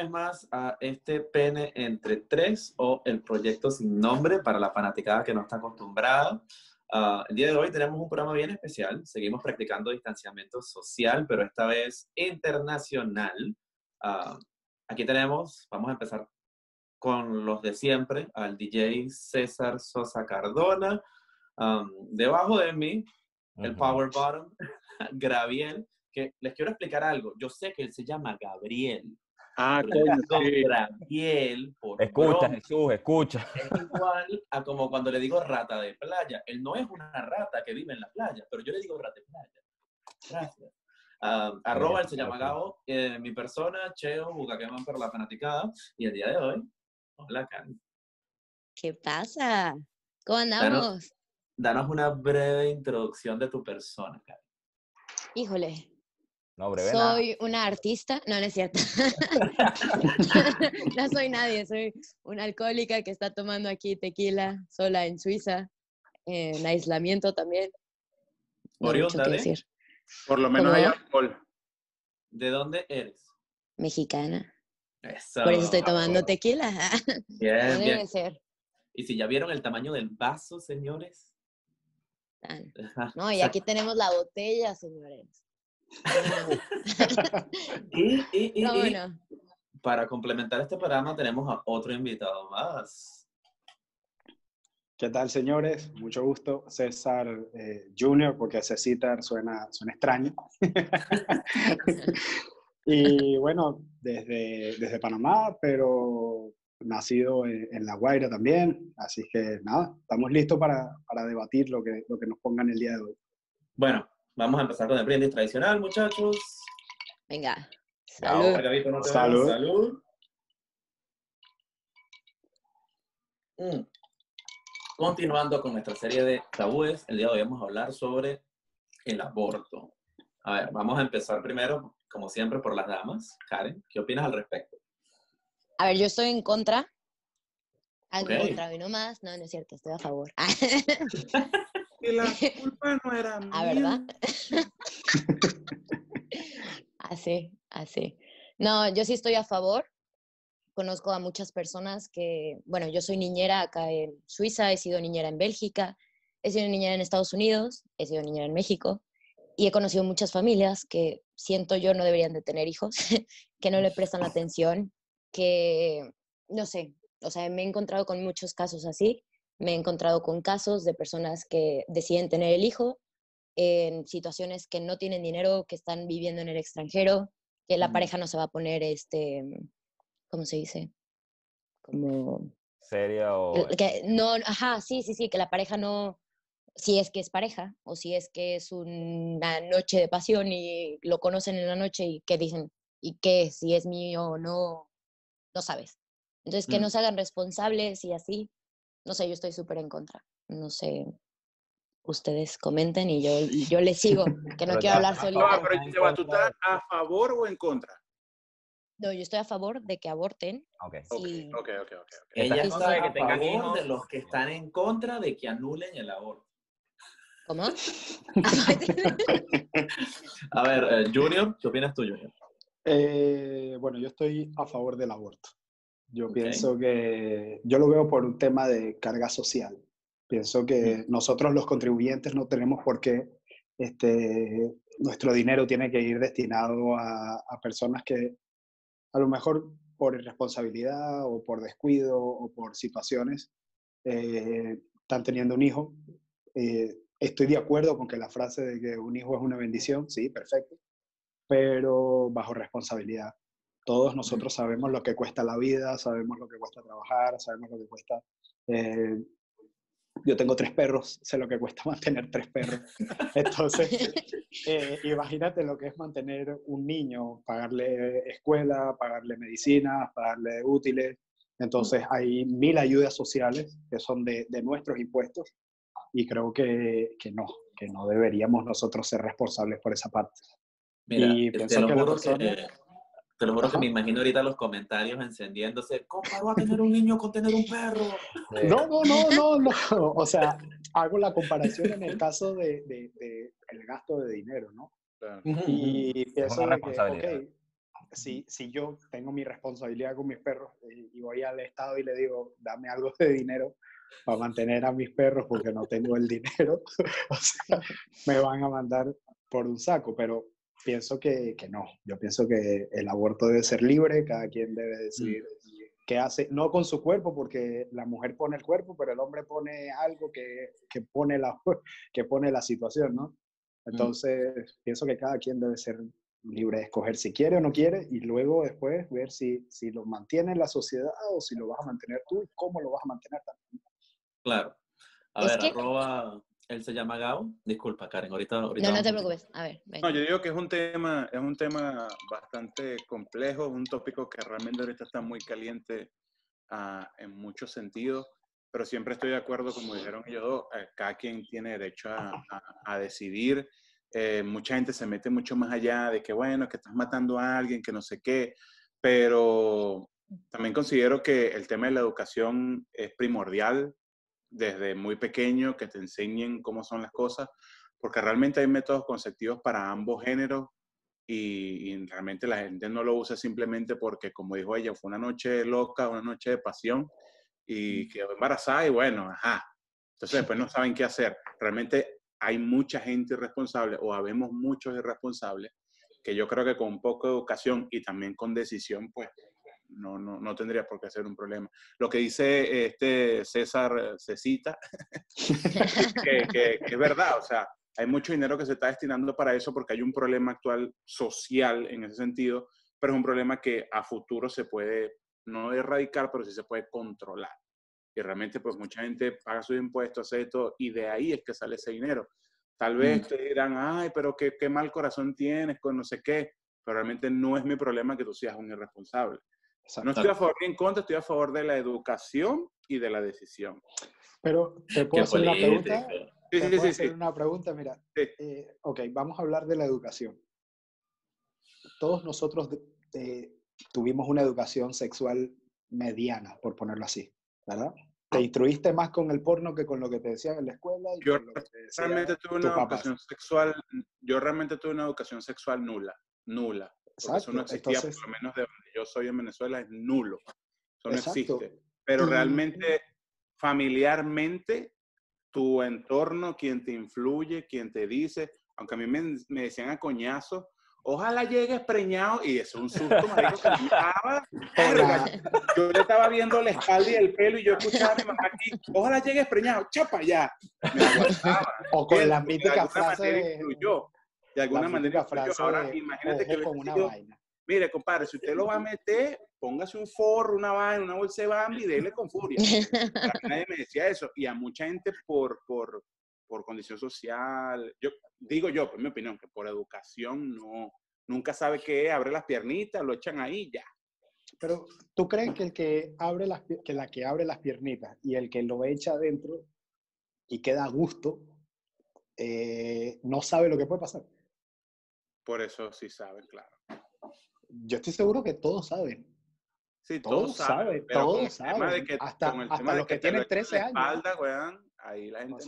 vez más a este pene entre tres o el proyecto sin nombre para la fanaticada que no está acostumbrada. Ah, el día de hoy tenemos un programa bien especial. Seguimos practicando distanciamiento social, pero esta vez internacional. Ah, aquí tenemos, vamos a empezar con los de siempre, al DJ César Sosa Cardona. Um, debajo de mí, el Power Bottom, Graviel, que les quiero explicar algo. Yo sé que él se llama Gabriel. Ah, coño, Gabriel, por Escucha, Jesús, escucha. Es igual a como cuando le digo rata de playa. Él no es una rata que vive en la playa, pero yo le digo rata de playa. Gracias. Um, arroba, él se llama Gabo. Eh, mi persona, Cheo, Bucaqueman por la fanaticada. Y el día de hoy, hola, Cani. ¿Qué pasa? ¿Cómo andamos? Danos, una breve introducción de tu persona, Cani. Híjole, no, breve soy una artista, no, no es cierto. no soy nadie, soy una alcohólica que está tomando aquí tequila sola en Suiza, en aislamiento también. No mucho que decir. Por lo menos hay alcohol. ¿De dónde eres? Mexicana. Por eso estoy tomando tequila. Bien, Debe ser. ¿Y si ya vieron el tamaño del vaso, señores? No, y aquí tenemos la botella, señores. y, y, y, para complementar este programa tenemos a otro invitado más. ¿Qué tal, señores? Mucho gusto. César eh, Junior, porque César suena, suena extraño. y bueno, desde, desde Panamá, pero nacido en, La Guaira también. Así que nada, estamos listos para, para debatir lo que, lo que nos pongan el día de hoy. Bueno, vamos a empezar con el brindis tradicional, muchachos. Venga. Salud. Salud. Salud. Mm. Continuando con nuestra serie de tabúes, el día de hoy vamos a hablar sobre el aborto. A ver, vamos a empezar primero, como siempre, por las damas. Karen, ¿qué opinas al respecto? A ver, yo estoy en contra. En contra, y no más. No, no es cierto, estoy a favor. y la culpa no era mía. ¿A verdad? así, así. No, yo sí estoy a favor conozco a muchas personas que, bueno, yo soy niñera acá en Suiza, he sido niñera en Bélgica, he sido niñera en Estados Unidos, he sido niñera en México y he conocido muchas familias que siento yo no deberían de tener hijos, que no le prestan atención, que, no sé, o sea, me he encontrado con muchos casos así, me he encontrado con casos de personas que deciden tener el hijo en situaciones que no tienen dinero, que están viviendo en el extranjero, que la pareja no se va a poner este, ¿cómo se dice? Como... ¿Seria o...? Que, no, ajá, sí, sí, sí, que la pareja no, si es que es pareja o si es que es una noche de pasión y lo conocen en la noche y que dicen, ¿y qué? Si es mío o no, no sabes. Entonces, que no mm. se hagan responsables y así, no sé, yo estoy súper en contra. No sé, ustedes comenten y yo, yo les sigo, que no quiero hablar solita. pero ¿tú estás a favor o en contra? No, yo estoy a favor de que aborten. Ok, ok, ok. okay, Ella está a favor de los que están en contra de que anulen el aborto. ¿Cómo? a ver, eh, Junior, ¿qué opinas tú, Junior? Eh, bueno, yo estoy a favor del aborto. Yo pienso que, yo lo veo por un tema de carga social. Pienso que nosotros los contribuyentes no tenemos por qué, este, nuestro dinero tiene que ir destinado a, a personas que a lo mejor por irresponsabilidad o por descuido o por situaciones, eh, están teniendo un hijo. Eh, estoy de acuerdo con que la frase de que un hijo es una bendición, sí, perfecto, pero bajo responsabilidad. Todos nosotros sabemos lo que cuesta la vida, sabemos lo que cuesta trabajar, sabemos lo que cuesta eh, yo tengo tres perros, sé lo que cuesta mantener tres perros. Entonces, eh, imagínate lo que es mantener un niño, pagarle escuela, pagarle medicina, pagarle útiles. Entonces, hay mil ayudas sociales que son de, de nuestros impuestos y creo que, que, no, que no deberíamos nosotros ser responsables por esa parte. Mira, y pienso que la persona, te lo juro que me imagino ahorita los comentarios encendiéndose. ¿Cómo va a tener un niño con tener un perro? No, no, no, no, no. O sea, hago la comparación en el caso de, de, el gasto de dinero, ¿no? Y pienso que, si, si yo tengo mi responsabilidad con mis perros eh, y voy al Estado y le digo, dame algo de dinero para mantener a mis perros porque no tengo el dinero, o sea, me van a mandar por un saco, pero pienso que, que, no. Yo pienso que el aborto debe ser libre, cada quien debe decidir mm. qué hace, no con su cuerpo, porque la mujer pone el cuerpo, pero el hombre pone algo que, que pone, la, que pone la situación, ¿no? Mm. Entonces, pienso que cada quien debe ser libre de escoger si quiere o no quiere y luego después ver si, si lo mantiene la sociedad o si lo vas a mantener tú y cómo lo vas a mantener también. Claro. A ver, arroba, él se llama Gao. Disculpa, Karen, ahorita... ahorita no, no te preocupes. A ver, No, yo digo que es un tema, es un tema bastante complejo, un tópico que realmente ahorita está muy caliente uh, en muchos sentidos, pero siempre estoy de acuerdo, como dijeron ellos dos, eh, cada quien tiene derecho a, a, a decidir eh, mucha gente se mete mucho más allá de que, bueno, que estás matando a alguien, que no sé qué, pero también considero que el tema de la educación es primordial desde muy pequeño, que te enseñen cómo son las cosas, porque realmente hay métodos conceptivos para ambos géneros y, y, realmente la gente no lo usa simplemente porque, como dijo ella, fue una noche loca, una noche de pasión y quedó embarazada y bueno, ajá. Entonces después no saben qué hacer. Realmente hay mucha gente irresponsable o habemos muchos irresponsables que yo creo que con un poco de educación y también con decisión, pues no, no, no tendría por qué ser un problema. Lo que dice este César Cecita, que, que, que es verdad, o sea, hay mucho dinero que se está destinando para eso porque hay un problema actual social en ese sentido, pero es un problema que a futuro se puede, no erradicar, pero sí se puede controlar y realmente pues mucha gente paga sus impuestos, hace esto, y de ahí es que sale ese dinero. Tal vez mm. te dirán, ay, pero qué, qué mal corazón tienes con no sé qué, pero realmente no es mi problema que tú seas un irresponsable. No estoy a favor ni en contra, estoy a favor de la educación y de la decisión. Pero te puedo hacer una pregunta. Sí, sí, sí, hacer una pregunta, mira. Eh, ok, vamos a hablar de la educación. Todos nosotros eh, tuvimos una educación sexual mediana, por ponerlo así. ¿verdad? Te instruiste más con el porno que con lo que te decían en la escuela. yo realmente tuve una educación sexual, yo realmente tuve una educación sexual nula, nula. Exacto. Eso no existía, por lo menos de donde yo soy en Venezuela, es nulo. Eso no existe. Pero realmente, familiarmente, tu entorno, quien te influye, quien te dice, aunque a mí me, me decían a coñazo, ojalá llegues preñado, y es un susto, marico, que me yo le estaba viendo la espalda y el pelo, y yo escuchaba a mi mamá aquí, ojalá llegues preñado, chapa ya, me. O con la mítica frase de... Influyó, de alguna manera frase Ahora, imagínate que con una vaina. Mire, compadre, si usted lo va a meter, póngase un forro, una vaina, una bolsa de bambi y déle con furia. Nadie me decía eso. Y a mucha gente por, por, por condición social, yo digo yo, por mi opinión, que por educación no, nunca sabe qué abre las piernitas, lo echan ahí ya. Pero tú crees que el que abre las que la que abre las piernitas y el que lo echa adentro y queda a gusto eh, no sabe lo que puede pasar. Por eso sí saben, claro. Yo estoy seguro que todos saben. Sí, todos, saben, todos saben. hasta, hasta los que, tienen 13 años. Espalda, ahí la gente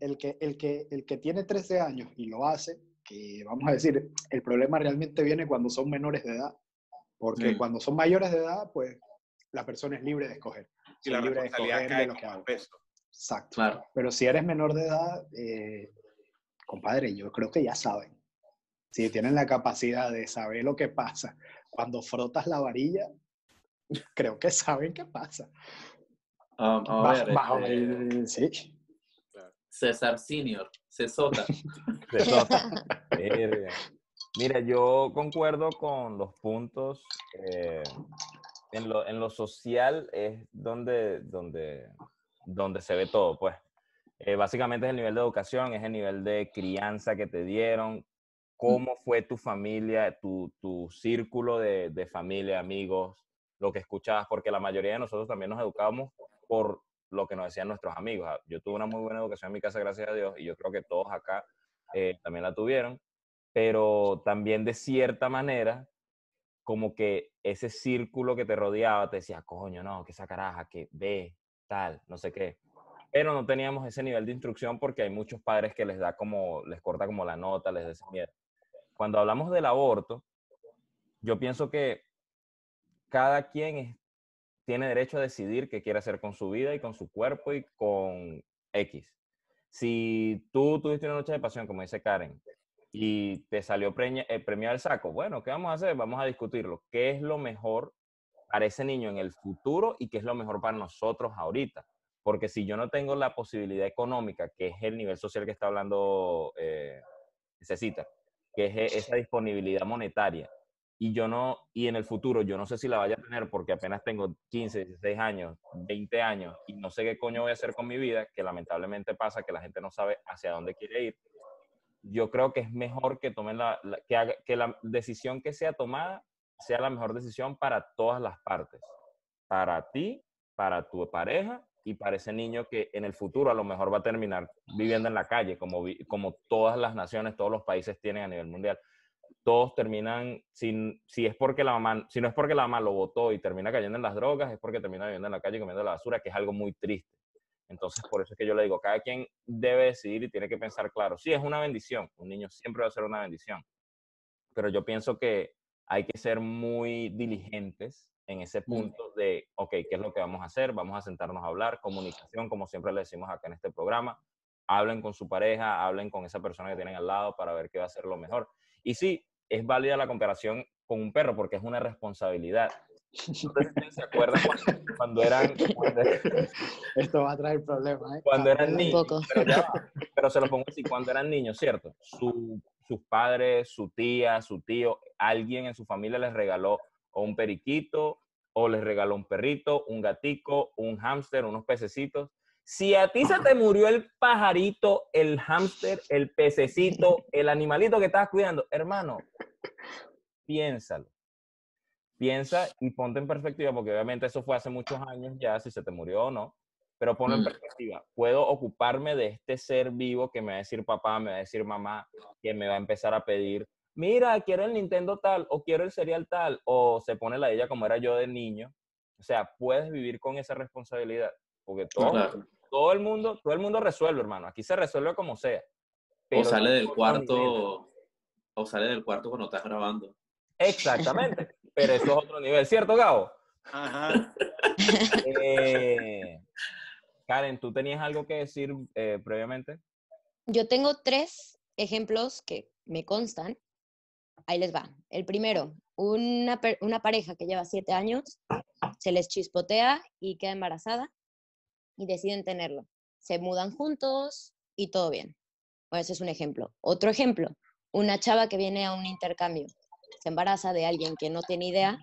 el, que, el, que, el que tiene 13 años y lo hace, que vamos a decir, el problema realmente viene cuando son menores de edad, porque cuando son mayores de edad, pues la persona es libre de escoger. Y la libre de escoger de lo que haga. Peso. Exacto. Claro. Pero si eres menor de edad, eh, compadre, yo creo que ya saben. Si tienen la capacidad de saber lo que pasa cuando frotas la varilla, creo que saben qué pasa. Um, a ver, este, sí. César Senior, Cesota. Cesota. Mira, yo concuerdo con los puntos. Eh, en, lo, en, lo, social es donde, donde, donde se ve todo, pues. Eh, básicamente es el nivel de educación, es el nivel de crianza que te dieron, cómo fue tu familia, tu, tu círculo de, de, familia, amigos, lo que escuchabas, porque la mayoría de nosotros también nos educamos por lo que nos decían nuestros amigos. Ah, yo tuve una muy buena educación en mi casa, gracias a Dios, y yo creo que todos acá eh, también la tuvieron, pero también de cierta manera, como que ese círculo que te rodeaba te decía, coño, no, que esa caraja, que ve, tal, no sé qué. Pero no teníamos ese nivel de instrucción porque hay muchos padres que les da como, les corta como la nota, les da miedo. Cuando hablamos del aborto, yo pienso que cada quien tiene derecho a decidir qué quiere hacer con su vida y con su cuerpo y con X. Si tú tuviste una noche de pasión, como dice Karen, y te salió preña- eh, premiado el saco, bueno, ¿qué vamos a hacer? Vamos a discutirlo. ¿Qué es lo mejor para ese niño en el futuro y qué es lo mejor para nosotros ahorita? Porque si yo no tengo la posibilidad económica, que es el nivel social que está hablando eh, necesita, que es e- esa disponibilidad monetaria, y yo no, y en el futuro yo no sé si la vaya a tener porque apenas tengo 15, 16 años, 20 años y no sé qué coño voy a hacer con mi vida, que lamentablemente pasa que la gente no sabe hacia dónde quiere ir. Yo creo que es mejor que tomen la, la- que, haga- que la decisión que sea tomada sea la mejor decisión para todas las partes, para ti, para tu pareja y para ese niño que en el futuro a lo mejor va a terminar viviendo en la calle, como, como todas las naciones, todos los países tienen a nivel mundial todos terminan, sin, si es porque la mamá, si no es porque la mamá lo votó y termina cayendo en las drogas, es porque termina viviendo en la calle comiendo la basura, que es algo muy triste. Entonces, por eso es que yo le digo, cada quien debe decidir y tiene que pensar claro. Sí, es una bendición, un niño siempre va a ser una bendición, pero yo pienso que hay que ser muy diligentes en ese punto de, ok, ¿qué es lo que vamos a hacer? Vamos a sentarnos a hablar, comunicación, como siempre le decimos acá en este programa, hablen con su pareja, hablen con esa persona que tienen al lado para ver qué va a ser lo mejor. Y sí, es válida la comparación con un perro porque es una responsabilidad. Ustedes se acuerdan cuando, cuando eran, cuando, Esto va a traer problemas, ¿eh? cuando eran niños, pero, ya va, pero se lo pongo así, cuando eran niños, ¿cierto? Su- sus padres, su tía, su tío, alguien en su familia les regaló o un periquito, o les regaló un perrito, un gatico, un hámster, unos pececitos. Si a ti se te murió el pajarito, el hámster, el pececito, el animalito que estabas cuidando, hermano, piénsalo. Piensa y ponte en perspectiva, porque obviamente eso fue hace muchos años ya, si se te murió o no, pero ponlo en Mm. perspectiva. Puedo ocuparme de este ser vivo que me va a decir papá, me va a decir mamá, que me va a empezar a pedir, mira, quiero el Nintendo tal, o quiero el cereal tal, o se pone la de ella como era yo de niño. O sea, puedes vivir con esa responsabilidad, porque todo, Claro. todo el mundo, todo el mundo resuelve, hermano. Aquí se resuelve como sea. O sale del cuarto, o sale del cuarto cuando estás grabando. Exactamente. Pero eso es otro nivel, ¿cierto, Gabo? Ajá. Eh, Karen, ¿tú tenías algo que decir eh, previamente? Yo tengo tres ejemplos que me constan. Ahí les va. El primero, una, una pareja que lleva siete años, se les chispotea y queda embarazada y deciden tenerlo. Se mudan juntos y todo bien. Bueno, ese es un ejemplo. Otro ejemplo, una chava que viene a un intercambio, se embaraza de alguien que no tiene idea,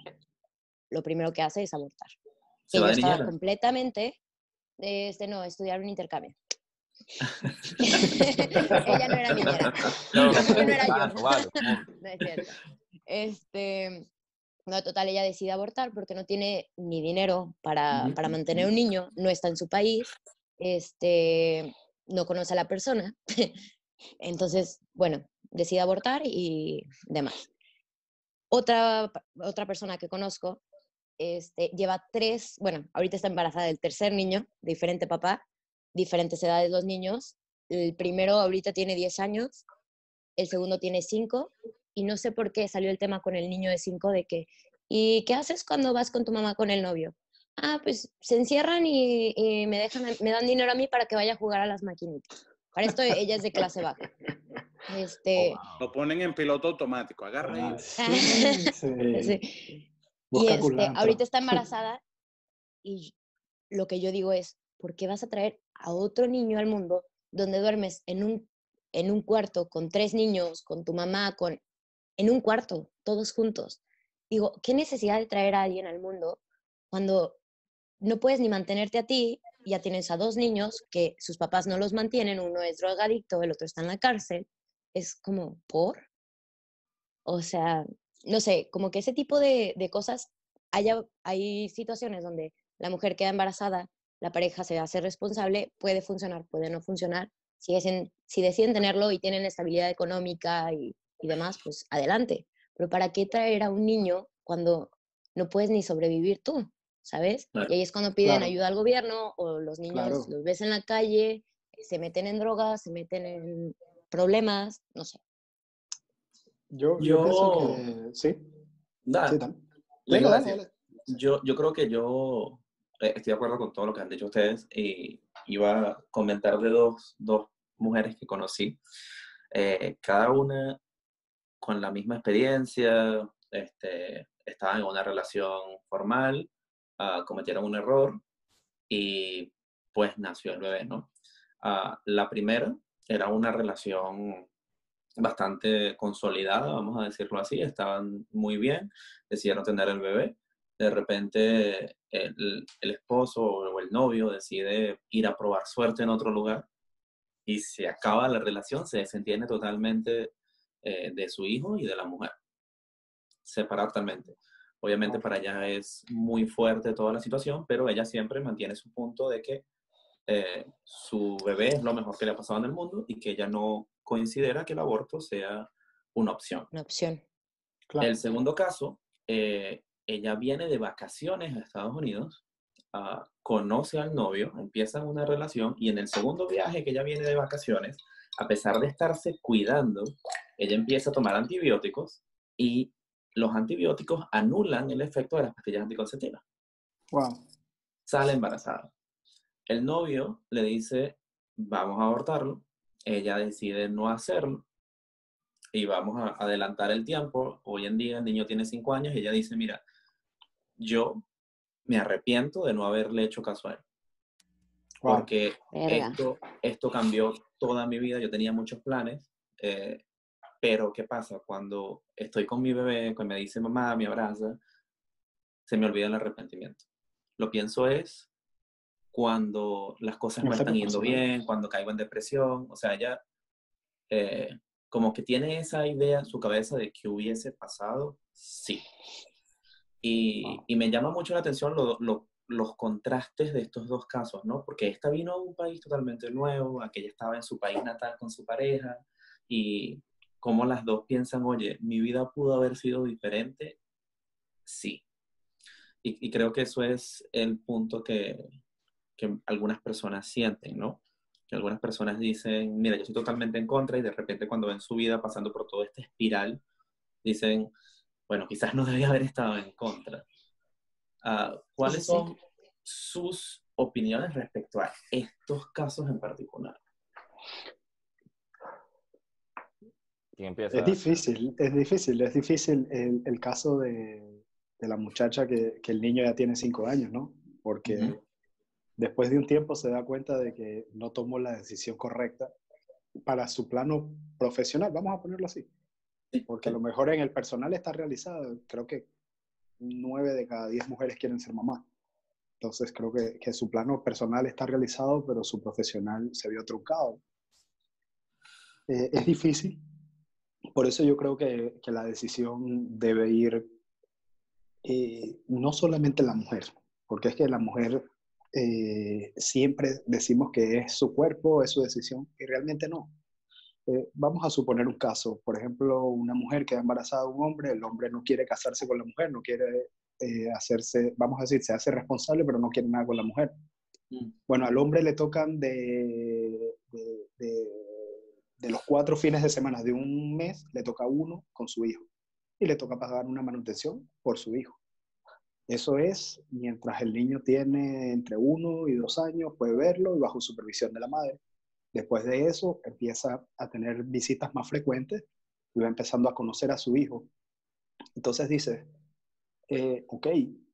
lo primero que hace es abortar. Se Ella de estaba completamente, este, no, estudiar un intercambio. Ella no era niñera. No, Yo no era yo. Vale, No es cierto. Este, no, total, ella decide abortar porque no tiene ni dinero para, para mantener un niño, no está en su país, este, no conoce a la persona. Entonces, bueno, decide abortar y demás. Otra, otra persona que conozco este, lleva tres, bueno, ahorita está embarazada del tercer niño, diferente papá, diferentes edades los niños. El primero ahorita tiene 10 años, el segundo tiene 5 y no sé por qué salió el tema con el niño de 5 de que, ¿y qué haces cuando vas con tu mamá con el novio? Ah, pues se encierran y, y me, dejan, me dan dinero a mí para que vaya a jugar a las maquinitas. Para esto ella es de clase baja. Este, Lo ponen en piloto automático. Agarra Ah, sí, sí. sí. Y este, ahorita está embarazada y lo que yo digo es, ¿por qué vas a traer a otro niño al mundo donde duermes en un, en un cuarto con tres niños, con tu mamá, con, en un cuarto, todos juntos? Digo, ¿qué necesidad de traer a alguien al mundo cuando no puedes ni mantenerte a ti? Ya tienes a dos niños que sus papás no los mantienen, uno es drogadicto, el otro está en la cárcel. Es como, ¿por? O sea, no sé, como que ese tipo de, de cosas, haya, hay situaciones donde la mujer queda embarazada, la pareja se hace responsable, puede funcionar, puede no funcionar. Si, deciden, si deciden tenerlo y tienen estabilidad económica y, y demás, pues adelante. Pero ¿para qué traer a un niño cuando no puedes ni sobrevivir tú? ¿Sabes? Claro. Y ahí es cuando piden Claro. ayuda al gobierno o los niños Claro. los ves en la calle, se meten en drogas, se meten en problemas, no sé. Yo, yo que sí. Da, Sí, Dale. Yo, yo creo que yo estoy de acuerdo con todo lo que han dicho ustedes y iba a comentar de dos, dos mujeres que conocí, eh, cada una con la misma experiencia, este, estaban en una relación formal, ah, cometieron un error y pues nació el bebé, ¿no? Ah, la primera era una relación bastante consolidada, vamos a decirlo así, estaban muy bien, decidieron tener el bebé. De repente el, el esposo o el novio decide ir a probar suerte en otro lugar y se acaba la relación, se desentiende totalmente eh, de su hijo y de la mujer. Separar totalmente. Obviamente para ella es muy fuerte toda la situación, pero ella siempre mantiene su punto de que eh, su bebé es lo mejor que le ha pasado en el mundo y que ella no considera que el aborto sea una opción. Una opción. Claro. El segundo caso, eh, ella viene de vacaciones a Estados Unidos, ah, conoce al novio, empiezan una relación y en el segundo viaje que ella viene de vacaciones, a pesar de estarse cuidando, ella empieza a tomar antibióticos y los antibióticos anulan el efecto de las pastillas anticonceptivas. Wow. Sale embarazada. El novio le dice, vamos a abortarlo. Ella decide no hacerlo y vamos a adelantar el tiempo. Hoy en día el niño tiene cinco años y ella dice, mira, yo me arrepiento de no haberle hecho caso a él. Wow. Porque esto, esto cambió toda mi vida. Yo tenía muchos planes, eh, pero ¿qué pasa? Cuando estoy con mi bebé, cuando me dice mamá, me abraza, se me olvida el arrepentimiento. Lo pienso es cuando las cosas no Está están yendo bien, cuando caigo en depresión. O sea, ella eh, como que tiene esa idea en su cabeza de que hubiese pasado, sí. Y, Wow. y me llama mucho la atención lo- lo- los contrastes de estos dos casos, ¿no? Porque esta vino a un país totalmente nuevo, aquella estaba en su país natal con su pareja, y como las dos piensan, oye, mi vida pudo haber sido diferente, sí. Y, y creo que eso es el punto que, que algunas personas sienten, ¿no? Que algunas personas dicen, mira, yo estoy totalmente en contra y de repente cuando ven su vida pasando por toda esta espiral, dicen, bueno, quizás no debía haber estado en contra. Ah, ¿Cuáles son sus opiniones respecto a estos casos en particular? Es difícil, es difícil, es difícil el, el caso de, de la muchacha que, que el niño ya tiene cinco años, ¿no? Porque después de un tiempo se da cuenta de que no tomó la decisión correcta para su plano profesional, vamos a ponerlo así. Porque a lo mejor en el personal está realizado, creo que nueve de cada diez mujeres quieren ser mamá. Entonces creo que, que su plano personal está realizado, pero su profesional se vio truncado. Eh, es difícil, por eso yo creo que, que la decisión debe ir eh, no solamente la mujer, porque es que la mujer eh, siempre decimos que es su cuerpo, es su decisión, y realmente no. Eh, vamos a suponer un caso, por ejemplo, una mujer queda embarazada de un hombre, el hombre no quiere casarse con la mujer, no quiere eh, hacerse, vamos a decir, se hace responsable, pero no quiere nada con la mujer. Mm. Bueno, al hombre le tocan de, de, de- de los cuatro fines de semana de un mes, le toca uno con su hijo y le toca pagar una manutención por su hijo. Eso es mientras el niño tiene entre uno y dos años, puede verlo y bajo supervisión de la madre. Después de eso, empieza a tener visitas más frecuentes y va empezando a conocer a su hijo. Entonces dice, eh, ok,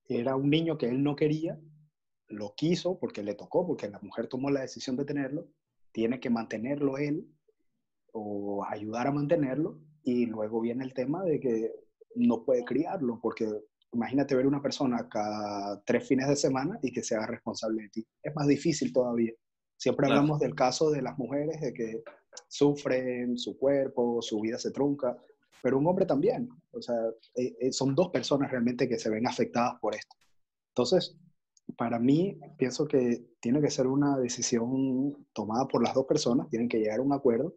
era un niño que él no quería, lo quiso porque le tocó, porque la mujer tomó la decisión de tenerlo, tiene que mantenerlo él o ayudar a mantenerlo y luego viene el tema de que no puede criarlo porque imagínate ver una persona cada tres fines de semana y que se haga responsable de ti. Es más difícil todavía. Siempre Claro. hablamos del caso de las mujeres, de que sufren su cuerpo, su vida se trunca, pero un hombre también. O sea, eh, eh, son dos personas realmente que se ven afectadas por esto. Entonces, para mí, pienso que tiene que ser una decisión tomada por las dos personas, tienen que llegar a un acuerdo.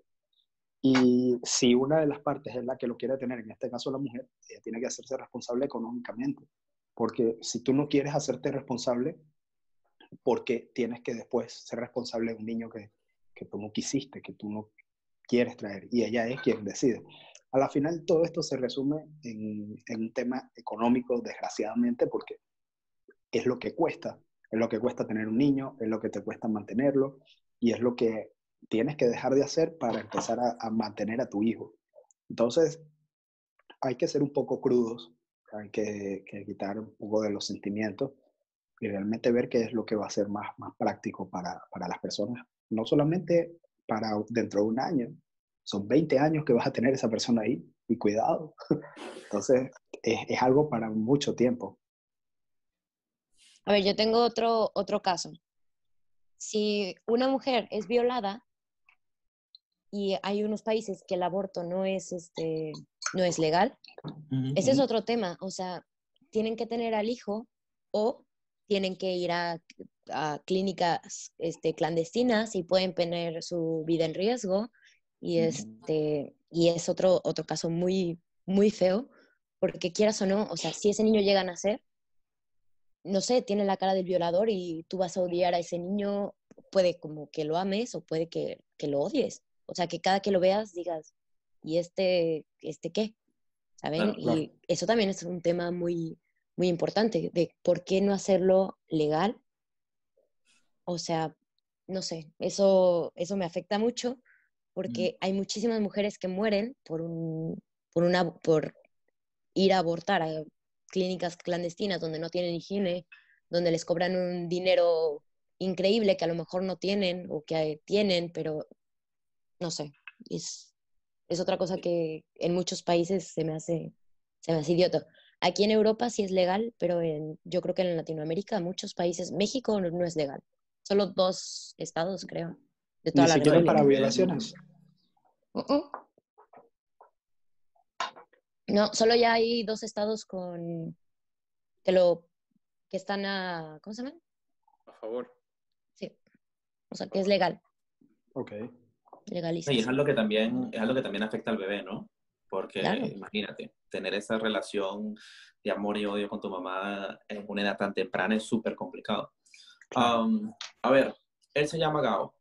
Y si una de las partes es la que lo quiere tener, en este caso la mujer, ella tiene que hacerse responsable económicamente. Porque si tú no quieres hacerte responsable, ¿por qué tienes que después ser responsable de un niño que, que tú no quisiste, que tú no quieres traer? Y ella es quien decide. a la final todo esto se resume en, un tema económico, desgraciadamente, porque es lo que cuesta. Es lo que cuesta tener un niño, es lo que te cuesta mantenerlo y es lo que tienes que dejar de hacer para empezar a, a mantener a tu hijo. Entonces, hay que ser un poco crudos, hay que, que, quitar un poco de los sentimientos y realmente ver qué es lo que va a ser más, más práctico para, para las personas, no solamente para dentro de un año, son 20 años que vas a tener esa persona ahí y cuidado. Entonces, es, es algo para mucho tiempo. A ver, yo tengo otro, otro caso. Si una mujer es violada y hay unos países que el aborto no es, este, no es legal, ese es otro tema. O sea, tienen que tener al hijo o tienen que ir a, a clínicas este, clandestinas y pueden poner su vida en riesgo. Y, este, y es otro, otro caso muy, muy feo, porque quieras o no, o sea, si ese niño llega a nacer, no sé, tiene la cara del violador y tú vas a odiar a ese niño, puede como que lo ames o puede que, que lo odies. O sea, que cada que lo veas digas, ¿y este, este qué? ¿Saben? Claro, claro. Y eso también es un tema muy, muy importante, de por qué no hacerlo legal. O sea, no sé, eso, eso me afecta mucho porque hay muchísimas mujeres que mueren por, un, por, una, por ir a abortar a clínicas clandestinas donde no tienen higiene, donde les cobran un dinero increíble que a lo mejor no tienen o que tienen, pero no sé, es, es otra cosa que en muchos países se me hace, se me hace idiota. Aquí en Europa sí es legal, pero en, yo creo que en Latinoamérica, muchos países, México no, no es legal. Solo dos estados, creo. De toda Ni la siquiera República. para violaciones. Uh, uh. No, solo ya hay dos estados con que lo que están a ¿cómo se llama? A favor. Sí. O sea, que es legal, Ok. legaliza. Y es algo que también, es algo que también afecta al bebé, ¿no? Porque Claro. imagínate, tener esa relación de amor y odio con tu mamá en una edad tan temprana es súper complicado. Claro. Um, a ver, él se llama Gao.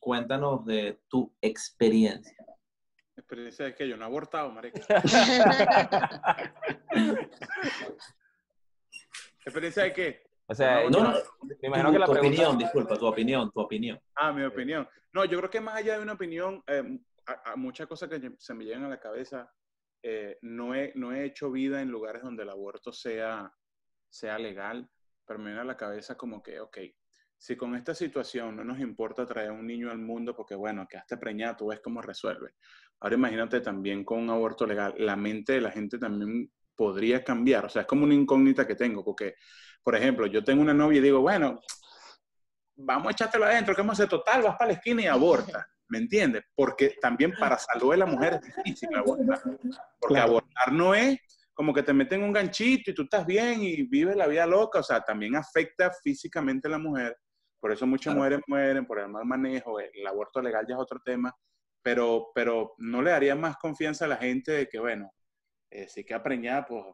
Cuéntanos de tu experiencia. Experiencia de que yo no he abortado, marico. ¿Experiencia de qué? O sea, No, No, me imagino tu, que la tu pregunta... opinión, disculpa, tu opinión, tu opinión. Ah, mi opinión. No, yo creo que más allá de una opinión, eh, a, muchas cosas que se me llegan a la cabeza, eh, no, he, no he hecho vida en lugares donde el aborto sea, sea legal, pero me viene a la cabeza como que, ok, si con esta situación no nos importa traer un niño al mundo porque, bueno, quedaste preñado, tú ves cómo resuelve. Ahora imagínate también con un aborto legal, la mente de la gente también podría cambiar, o sea, es como una incógnita que tengo, porque, por ejemplo, yo tengo una novia y digo, bueno, vamos a echártelo adentro, ¿qué vamos a hacer? Total, vas para la esquina y aborta, ¿me entiendes? Porque también para salud de la mujer es difícil abortar, porque Claro. abortar no es como que te meten un ganchito y tú estás bien y vives la vida loca, o sea, también afecta físicamente a la mujer, por eso muchas Claro. mujeres mueren por el mal manejo, el aborto legal ya es otro tema, pero, pero no le daría más confianza a la gente de que, bueno, eh, si queda preñada, pues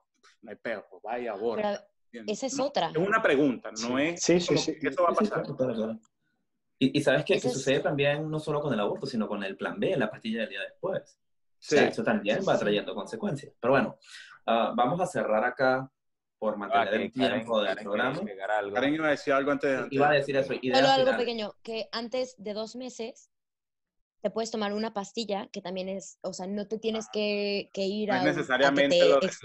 no hay peo, pues vaya, aborta. Pero esa es No, otra. Es una pregunta, no Sí. es Sí, sí, sí. que eso va a Sí, sí, pasar. Y, y sabes que, que sucede también no solo con el aborto, sino con el plan B, la pastilla del día después. Sí. O sea, eso también va trayendo consecuencias. Pero bueno, ah, vamos a cerrar acá por Ah, mantener el Karen- tiempo del Karen programa. algo. Karen iba a decir algo antes de... antes Iba a de- decir eso. Solo algo finales. pequeño, que antes de dos meses te puedes tomar una pastilla que también es, o sea, no te tienes que, que ir No a, es un- a que necesariamente te lo ex-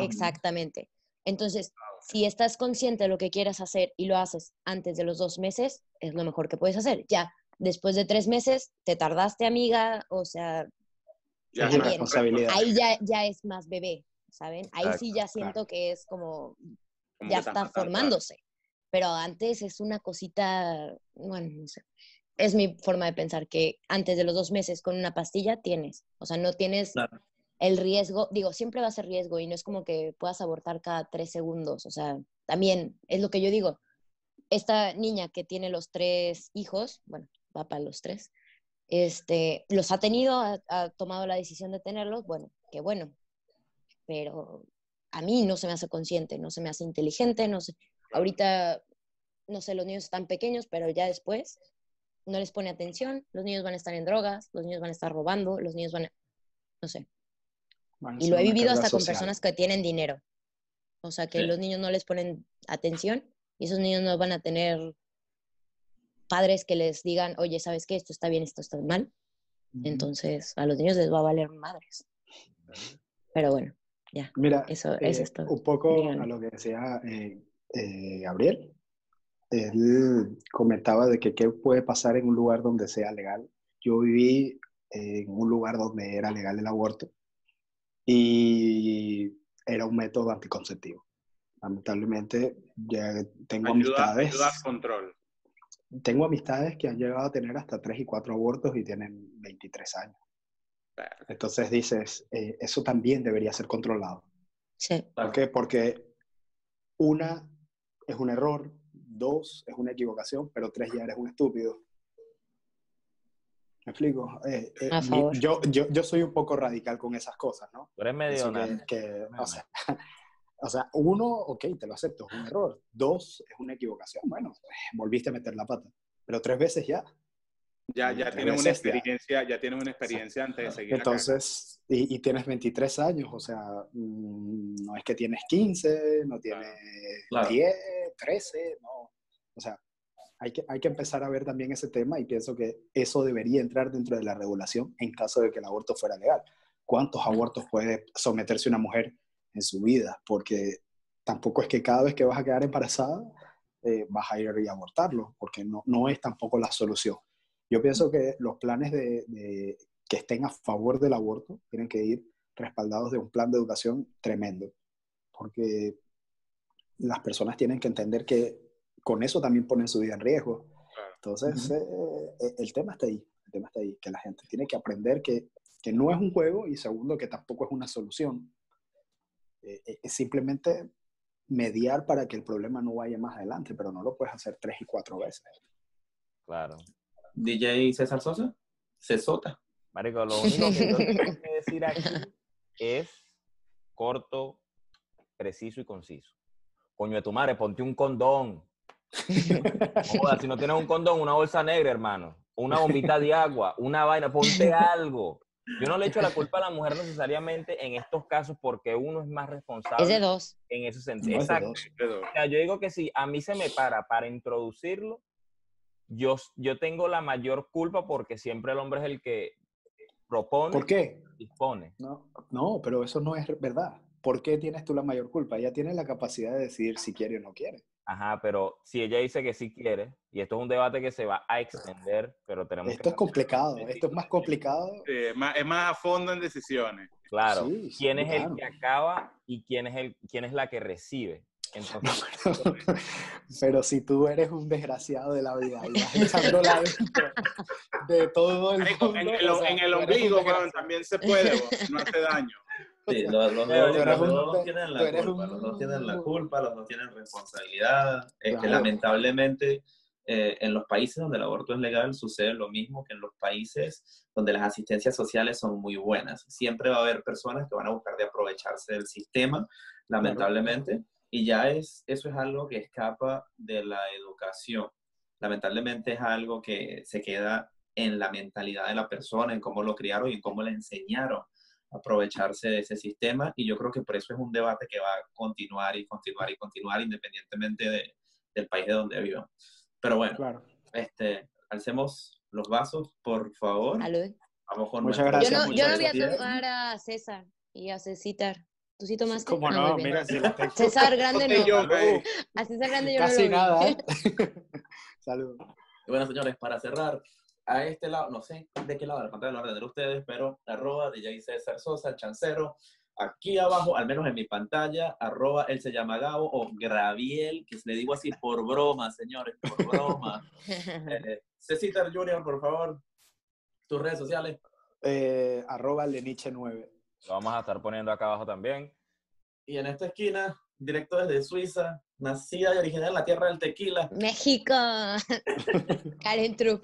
Exactamente. Entonces, si estás consciente de lo que quieres hacer y lo haces antes de los dos meses, es lo mejor que puedes hacer. Ya, después de tres meses, te tardaste, amiga, o sea, Ya Es una responsabilidad. ahí ya, ya es más bebé, ¿saben? Ahí sí Exacto, ya siento que es como, como ya está matan, claro. formándose. Pero antes es una cosita, bueno, no sé. Es mi forma de pensar que antes de los dos meses con una pastilla tienes. O sea, no tienes Claro. El riesgo, digo, siempre va a ser riesgo y no es como que puedas abortar cada tres segundos. O sea, también es lo que yo digo. Esta niña que tiene los tres hijos, bueno, va para los tres, este, los ha tenido, ha, tomado la decisión de tenerlos, bueno, qué bueno. Pero a mí no se me hace consciente, no se me hace inteligente, no sé. Ahorita, no sé, los niños están pequeños, pero ya después no les pone atención, los niños van a estar en drogas, los niños van a estar robando, los niños van a, no sé. Y lo he vivido hasta con personas que tienen dinero. O sea, que Sí. los niños no les ponen atención y esos niños no van a tener padres que les digan, oye, ¿sabes qué? Esto está bien, esto está mal. Entonces, a los niños les va a valer madres. Pero bueno, Mira, eso, eh, eso es todo. un poco Díganme. a lo que decía eh, eh, Gabriel. Él comentaba de que qué puede pasar en un lugar donde sea legal. Yo viví en un lugar donde era legal el aborto y era un método anticonceptivo. Lamentablemente, ya tengo Ayuda, amistades, ayuda al control. tengo amistades que han llegado a tener hasta 3 y 4 abortos y tienen 23 años. Entonces dices, eh, eso también debería ser controlado. Sí. ¿Por qué? Porque una es un error, dos es una equivocación, pero tres ya eres un estúpido. ¿Me explico? Eh, eh, mi- yo, yo, yo soy un poco radical con esas cosas, ¿no? Tú eres medio que, que, o, sea, o sea, uno, ok, te lo acepto, es un error. Dos, es una equivocación. Bueno, pues, volviste a meter la pata. Pero tres veces ya. Ya, ya tienes una veces ya. experiencia, ya tienes una experiencia antes de seguir acá. Entonces, y, y tienes 23 años, o sea, mm, no es que tienes 15, no tienes Claro. 10, 13, no. O sea, hay que, hay que empezar a ver también ese tema y pienso que eso debería entrar dentro de la regulación en caso de que el aborto fuera legal. ¿Cuántos abortos puede someterse una mujer en su vida? Porque tampoco es que cada vez que vas a quedar embarazada eh, vas a ir y abortarlo, porque no, no es tampoco la solución. Yo pienso que los planes de, de- que estén a favor del aborto tienen que ir respaldados de un plan de educación tremendo, porque las personas tienen que entender que con eso también ponen su vida en riesgo. Claro. Entonces, eh, eh, el tema está ahí, el tema está ahí, que la gente tiene que aprender que, que no es un juego y segundo, que tampoco es una solución. Eh, eh, es simplemente mediar para que el problema no vaya más adelante, pero no lo puedes hacer tres y cuatro veces. Claro. DJ César Sosa, Cesota. Marico, lo único que yo tengo que decir aquí es corto, preciso y conciso. Coño de tu madre, ponte un condón. Joda, si no tienes un condón, una bolsa negra, hermano. Una bombita de agua, una vaina, ponte algo. Yo no le echo la culpa a la mujer necesariamente en estos casos porque uno es más responsable Es de dos. en ese sentido. No es de Exacto. dos. O sea, yo digo que si a mí se me para para introducirlo, yo, yo tengo la mayor culpa porque siempre el hombre es el que propone ¿Por qué? dispone. No, no, pero eso no es verdad. ¿Por qué tienes tú la mayor culpa? Ella tiene la capacidad de decidir si quiere o no quiere. Ajá, pero si ella dice que sí quiere, y esto es un debate que se va a extender, pero tenemos Esto que... es complicado, esto es más complicado. Sí, es, más, es más a fondo en decisiones. Claro, Sí, sí, quién es claro. el que acaba y quién es, el, quién es la que recibe. Entonces, Pero si tú eres un desgraciado de la vida y vas echándola dentro de todo el mundo. en el, o sea, en el ombligo, desgraciado. también se puede, no hace daño. Sí, los, dos, dos tienen la culpa, los dos tienen la culpa, los dos tienen responsabilidad. Este, Claro. Lamentablemente, eh, en los países donde el aborto es legal sucede lo mismo que en los países donde las asistencias sociales son muy buenas. Siempre va a haber personas que van a buscar de aprovecharse del sistema, lamentablemente, y ya es, eso es algo que escapa de la educación. Lamentablemente es algo que se queda en la mentalidad de la persona, en cómo lo criaron y en cómo le enseñaron aprovecharse de ese sistema. Y yo creo que por eso es un debate que va a continuar y continuar y continuar independientemente de- del país de donde vivan. Pero bueno, Claro. este, alcemos los vasos, por favor. Salud. Vamos con Muchas nuestra- Yo gracias, no, yo no voy a tomar a César y a Cecitar. ¿Tú sí tomaste? ¿Cómo Ah, no? bien. Mira, si la tengo- César Grande no. yo. A César Grande yo Casi no lo nada. ¿eh? Salud. Y bueno, señores, para cerrar, a este lado, no sé de qué lado de la pantalla lo van a tener ustedes, pero arroba DJ César Sosa, el chancero, aquí abajo, al menos en mi pantalla, arroba él se llama Gabo o Graviel, que le digo así por broma, señores, por broma. Eh, Cecitar Junior, por favor, tus redes sociales. Eh, arroba Leniche9. lo vamos a estar poniendo acá abajo también. Y en esta esquina, directo desde Suiza, nacida y original en la tierra del tequila. México. Karen Trup.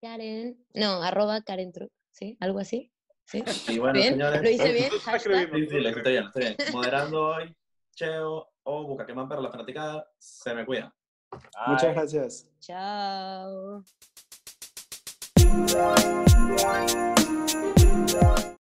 Karen. No, arroba Karen Trup. ¿Sí? ¿Algo así? ¿Sí? Y bueno, ¿Bien? señores. ¿Lo hice bien? Hashtag. escribimos. Sí, sí, lo estoy bien, estoy bien. Moderando hoy, Cheo o Bucaquemán para la fanaticada. Se me cuidan. Muchas gracias. Chao.